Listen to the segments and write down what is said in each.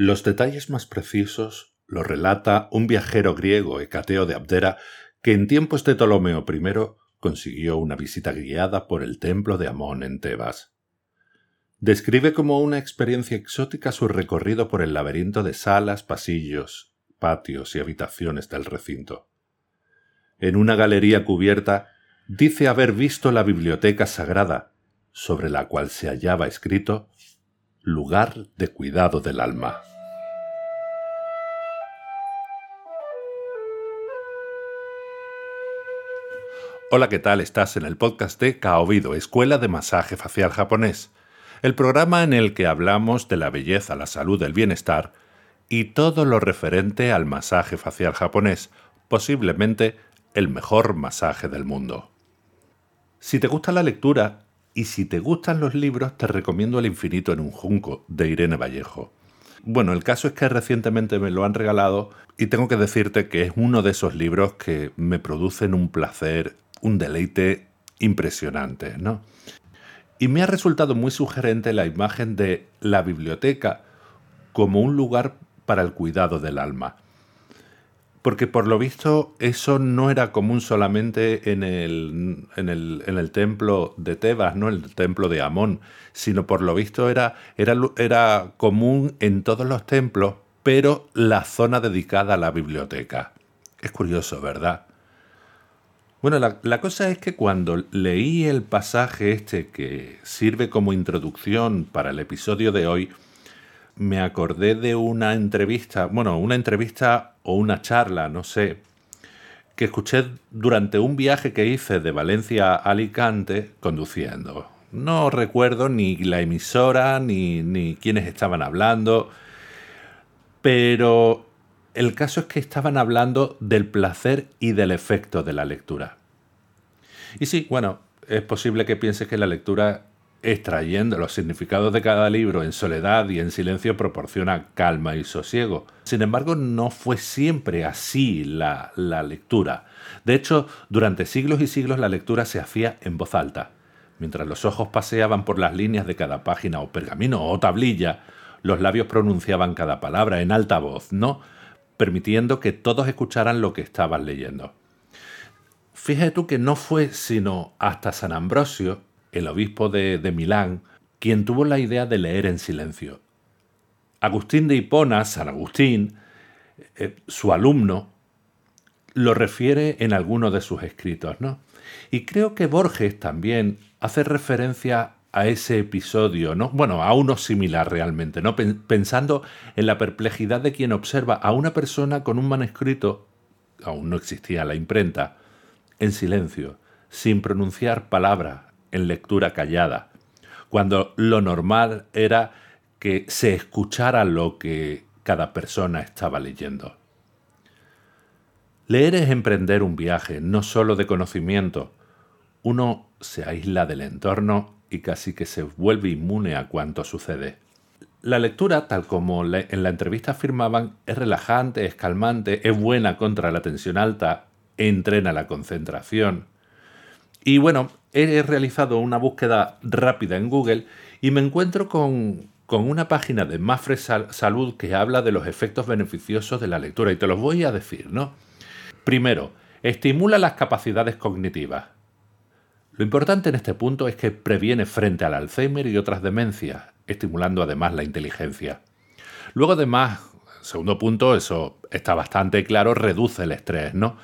Los detalles más precisos los relata un viajero griego, Hecateo de Abdera, que en tiempos de Ptolomeo I consiguió una visita guiada por el templo de Amón en Tebas. Describe como una experiencia exótica su recorrido por el laberinto de salas, pasillos, patios y habitaciones del recinto. En una galería cubierta dice haber visto la biblioteca sagrada, sobre la cual se hallaba escrito lugar de cuidado del alma. Hola, ¿qué tal? Estás en el podcast de Kaobido, Escuela de Masaje Facial Japonés, el programa en el que hablamos de la belleza, la salud, el bienestar y todo lo referente al masaje facial japonés, posiblemente el mejor masaje del mundo. Si te gusta la lectura y si te gustan los libros, te recomiendo El infinito en un junco de Irene Vallejo. Bueno, el caso es que recientemente me lo han regalado y tengo que decirte que es uno de esos libros que me producen un placer un deleite impresionante, ¿no? Y me ha resultado muy sugerente la imagen de la biblioteca como un lugar para el cuidado del alma. Porque por lo visto eso no era común solamente en el, en el, templo de Tebas, ¿no? el templo de Amón, sino por lo visto era, era, era común en todos los templos, pero la zona dedicada a la biblioteca. Es curioso, ¿verdad? Bueno, la, cosa es que cuando leí el pasaje este que sirve como introducción para el episodio de hoy, me acordé de una entrevista, bueno, una entrevista o una charla, no sé, que escuché durante un viaje que hice de Valencia a Alicante conduciendo. No recuerdo ni la emisora ni, ni quiénes estaban hablando, pero el caso es que estaban hablando del placer y del efecto de la lectura. Y sí, bueno, es posible que pienses que la lectura extrayendo los significados de cada libro en soledad y en silencio proporciona calma y sosiego. Sin embargo, no fue siempre así la, la, lectura. De hecho, durante siglos y siglos la lectura se hacía en voz alta. Mientras los ojos paseaban por las líneas de cada página o pergamino o tablilla, los labios pronunciaban cada palabra en alta voz, ¿no? permitiendo que todos escucharan lo que estaban leyendo. Fíjate tú que no fue sino hasta San Ambrosio, el obispo de, Milán, quien tuvo la idea de leer en silencio. Agustín de Hipona, San Agustín, eh, su alumno, lo refiere en alguno de sus escritos, ¿no? Y creo que Borges también hace referencia a ese episodio, ¿no? Bueno, a uno similar realmente, ¿no? Pensando en la perplejidad de quien observa a una persona con un manuscrito, aún no existía la imprenta, en silencio, sin pronunciar palabra, en lectura callada, cuando lo normal era que se escuchara lo que cada persona estaba leyendo. Leer es emprender un viaje, no solo de conocimiento. Uno se aísla del entorno y casi que se vuelve inmune a cuanto sucede. La lectura, tal como en la entrevista afirmaban, es relajante, es calmante, es buena contra la tensión alta, entrena la concentración. Y bueno, he realizado una búsqueda rápida en Google y me encuentro con, una página de Mafre Salud que habla de los efectos beneficiosos de la lectura y te los voy a decir, ¿no? Primero, estimula las capacidades cognitivas. Lo importante en este punto es que previene frente al Alzheimer y otras demencias, estimulando además la inteligencia. Luego además, segundo punto, eso está bastante claro, reduce el estrés, ¿no?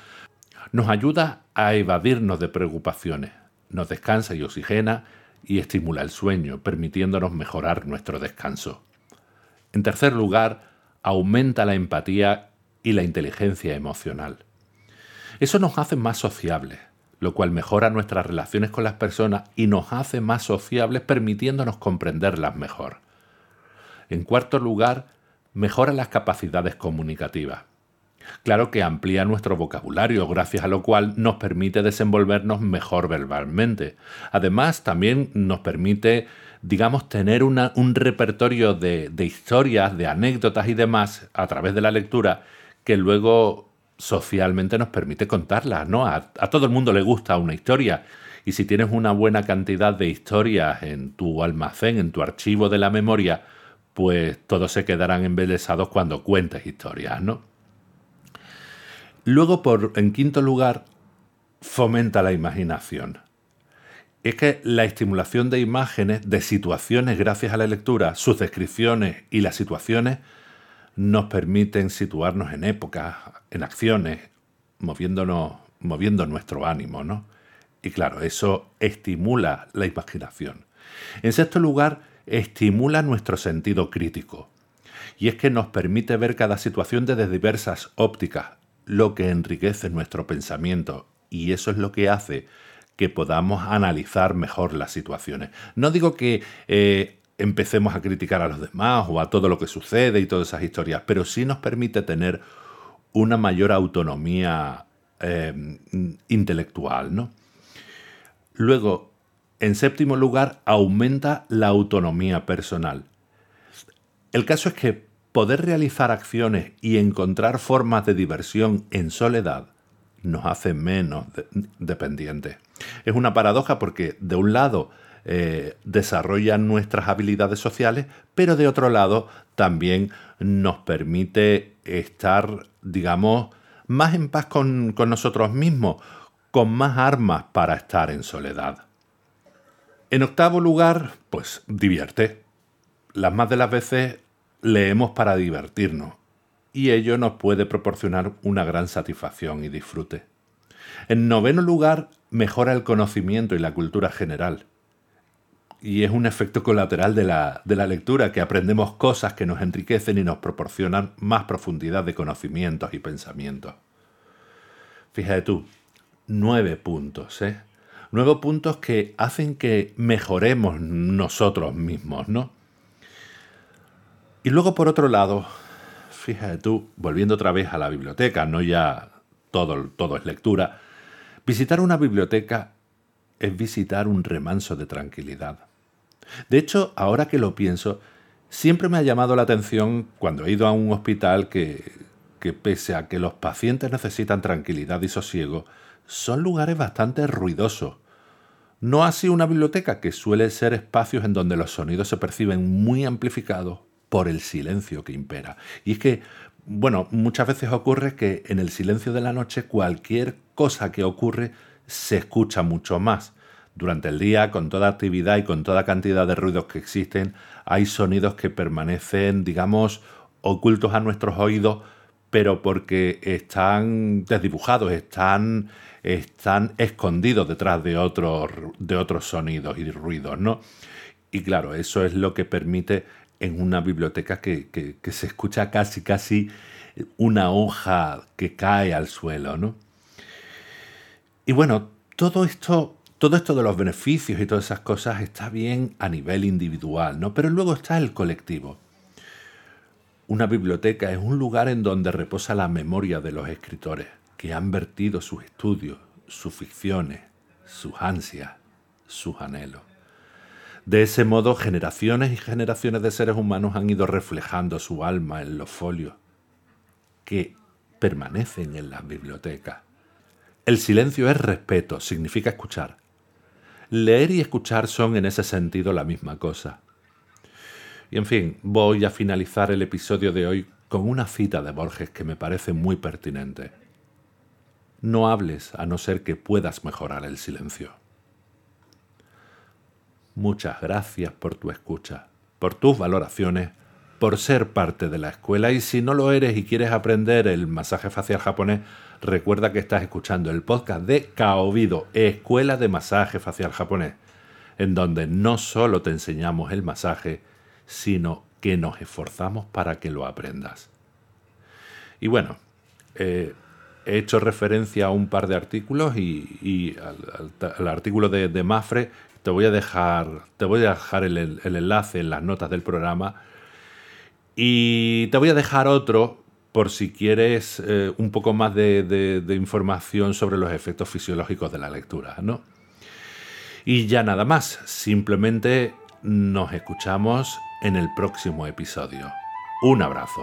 Nos ayuda a evadirnos de preocupaciones, nos descansa y oxigena y estimula el sueño, permitiéndonos mejorar nuestro descanso. En tercer lugar, aumenta la empatía y la inteligencia emocional. Eso nos hace más sociables, lo cual mejora nuestras relaciones con las personas y nos hace más sociables permitiéndonos comprenderlas mejor. En cuarto lugar, mejora las capacidades comunicativas. Claro que amplía nuestro vocabulario, gracias a lo cual nos permite desenvolvernos mejor verbalmente. Además, también nos permite, digamos, tener un repertorio de, historias, de anécdotas y demás a través de la lectura que luego socialmente nos permite contarlas, ¿no? A, todo el mundo le gusta una historia. Y si tienes una buena cantidad de historias en tu almacén, en tu archivo de la memoria, pues todos se quedarán embelesados cuando cuentes historias, ¿no? Luego, por, en quinto lugar, fomenta la imaginación. Es que la estimulación de imágenes, de situaciones gracias a la lectura, sus descripciones y las situaciones nos permiten situarnos en épocas, en acciones, moviéndonos, moviendo nuestro ánimo, ¿no? Y claro, eso estimula la imaginación. En sexto lugar, estimula nuestro sentido crítico. Y es que nos permite ver cada situación desde diversas ópticas, lo que enriquece nuestro pensamiento. Y eso es lo que hace que podamos analizar mejor las situaciones. No digo que eh, empecemos a criticar a los demás o a todo lo que sucede y todas esas historias, pero sí nos permite tener una mayor autonomía eh, intelectual. ¿no? Luego, en séptimo lugar, aumenta la autonomía personal. El caso es que poder realizar acciones y encontrar formas de diversión en soledad nos hace menos dependientes. Es una paradoja porque, de un lado, eh, desarrollan nuestras habilidades sociales, pero de otro lado también nos permite estar, digamos, más en paz con, con nosotros mismos, con más armas para estar en soledad. En octavo lugar, pues divierte. Las más de las veces leemos para divertirnos y ello nos puede proporcionar una gran satisfacción y disfrute. En noveno lugar, mejora el conocimiento y la cultura general y es un efecto colateral de la, lectura, que aprendemos cosas que nos enriquecen y nos proporcionan más profundidad de conocimientos y pensamientos. Fíjate tú, nueve puntos, ¿eh? Nueve puntos que hacen que mejoremos nosotros mismos, ¿no? Y luego, por otro lado, fíjate tú, volviendo otra vez a la biblioteca, no ya todo, todo es lectura, visitar una biblioteca es visitar un remanso de tranquilidad. De hecho, ahora que lo pienso, siempre me ha llamado la atención cuando he ido a un hospital que, que pese a que los pacientes necesitan tranquilidad y sosiego, son lugares bastante ruidosos. No así una biblioteca, que suele ser espacios en donde los sonidos se perciben muy amplificados por el silencio que impera. Y es que, bueno, muchas veces ocurre que en el silencio de la noche cualquier cosa que ocurre se escucha mucho más. Durante el día, con toda actividad y con toda cantidad de ruidos que existen, hay sonidos que permanecen, digamos, ocultos a nuestros oídos, pero porque están desdibujados, están, están escondidos detrás de de otros sonidos y ruidos, ¿no? Y claro, eso es lo que permite en una biblioteca que, que se escucha casi, casi una hoja que cae al suelo, ¿no? Y bueno, todo esto todo esto de los beneficios y todas esas cosas está bien a nivel individual, ¿no? Pero luego está el colectivo. Una biblioteca es un lugar en donde reposa la memoria de los escritores que han vertido sus estudios, sus ficciones, sus ansias, sus anhelos. De ese modo, generaciones y generaciones de seres humanos han ido reflejando su alma en los folios que permanecen en las bibliotecas. El silencio es respeto, significa escuchar. Leer y escuchar son en ese sentido la misma cosa. Y en fin, voy a finalizar el episodio de hoy con una cita de Borges que me parece muy pertinente. No hables a no ser que puedas mejorar el silencio. Muchas gracias por tu escucha, por tus valoraciones, por ser parte de la escuela y si no lo eres y quieres aprender el masaje facial japonés, recuerda que estás escuchando el podcast de Kaobido, Escuela de Masaje Facial Japonés, en donde no solo te enseñamos el masaje, sino que nos esforzamos para que lo aprendas. Y bueno, eh, he hecho referencia a un par de artículos y, al, artículo de, Mafre te voy a dejar, te voy a dejar el, enlace en las notas del programa y te voy a dejar otro por si quieres eh, un poco más de, información sobre los efectos fisiológicos de la lectura, ¿no? Y ya nada más, simplemente nos escuchamos en el próximo episodio. Un abrazo.